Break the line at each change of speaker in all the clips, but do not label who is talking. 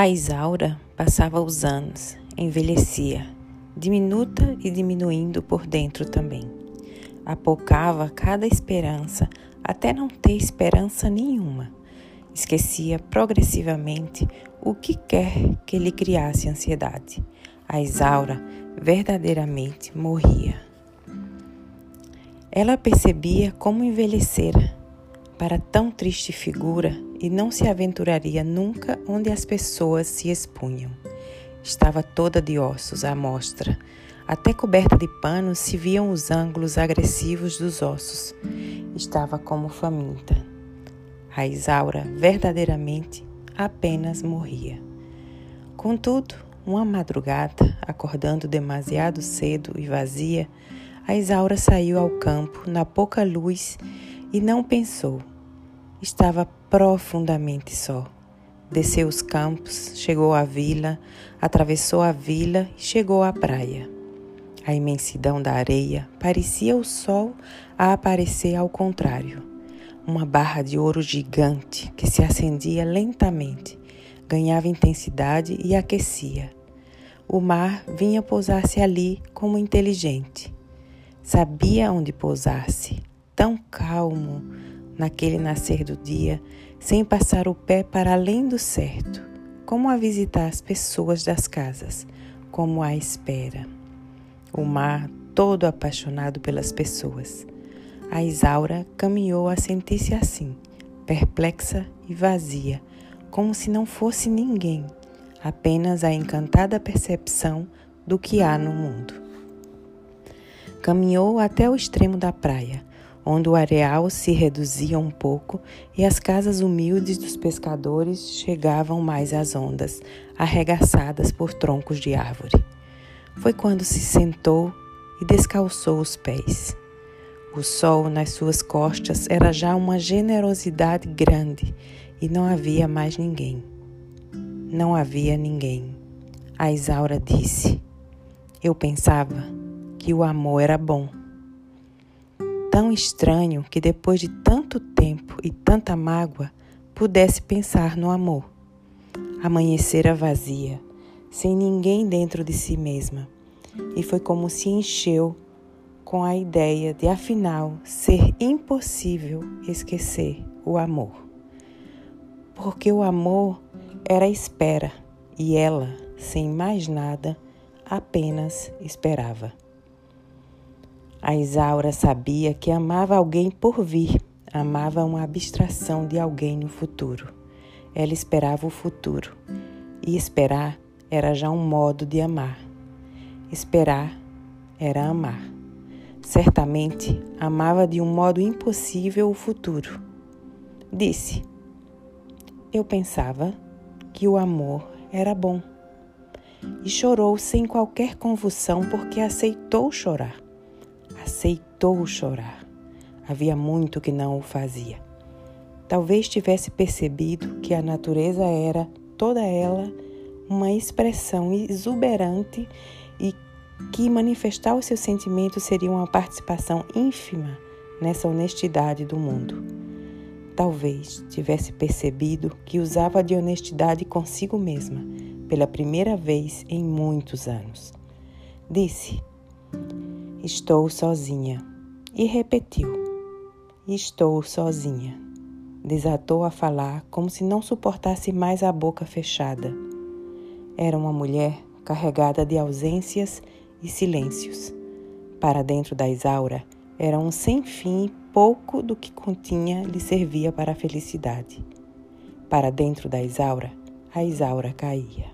A Isaura passava os anos, envelhecia, diminuta e diminuindo por dentro também. Apocava cada esperança até não ter esperança nenhuma. Esquecia progressivamente o que quer que lhe criasse ansiedade. A Isaura verdadeiramente morria. Ela percebia como envelhecera para tão triste figura e não se aventuraria nunca onde as pessoas se expunham. Estava toda de ossos à mostra. Até coberta de panos se viam os ângulos agressivos dos ossos. Estava como faminta. A Isaura verdadeiramente apenas morria. Contudo, uma madrugada, acordando demasiado cedo e vazia, a Isaura saiu ao campo na pouca luz e não pensou. Estava profundamente só. Desceu os campos, chegou à vila, atravessou a vila e chegou à praia. A imensidão da areia parecia o sol a aparecer ao contrário. Uma barra de ouro gigante que se acendia lentamente, ganhava intensidade e aquecia. O mar vinha pousar-se ali como inteligente. Sabia onde pousar-se, tão calmo naquele nascer do dia, sem passar o pé para além do certo, como a visitar as pessoas das casas, como a espera. O mar todo apaixonado pelas pessoas. A Isaura caminhou a sentir-se assim, perplexa e vazia, como se não fosse ninguém, apenas a encantada percepção do que há no mundo. Caminhou até o extremo da praia, onde o areal se reduzia um pouco e as casas humildes dos pescadores chegavam mais às ondas, arregaçadas por troncos de árvore. Foi quando se sentou e descalçou os pés. O sol nas suas costas era já uma generosidade grande e não havia mais ninguém. Não havia ninguém. A Isaura disse: Eu pensava que o amor era bom tão estranho que depois de tanto tempo e tanta mágoa pudesse pensar no amor. Amanhecera vazia, sem ninguém dentro de si mesma, e foi como se encheu com a ideia de afinal ser impossível esquecer o amor. Porque o amor era espera e ela, sem mais nada, apenas esperava. A Isaura sabia que amava alguém por vir, amava uma abstração de alguém no futuro. Ela esperava o futuro, e esperar era já um modo de amar. Esperar era amar. Certamente amava de um modo impossível o futuro. Disse: Eu pensava que o amor era bom. E chorou sem qualquer convulsão porque aceitou chorar aceitou chorar. Havia muito que não o fazia. Talvez tivesse percebido que a natureza era, toda ela, uma expressão exuberante e que manifestar os seus sentimentos seria uma participação ínfima nessa honestidade do mundo. Talvez tivesse percebido que usava de honestidade consigo mesma, pela primeira vez em muitos anos. Disse: Estou sozinha. E repetiu: Estou sozinha. Desatou a falar como se não suportasse mais a boca fechada. Era uma mulher carregada de ausências e silêncios. Para dentro da Isaura, era um sem fim pouco do que continha lhe servia para a felicidade. Para dentro da Isaura, a Isaura caía.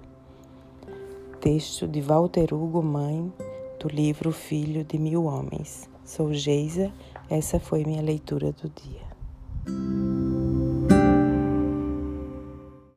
Texto de Walter Hugo Mãe, do livro Filho de Mil Homens. Sou Geisa, essa foi minha leitura do dia.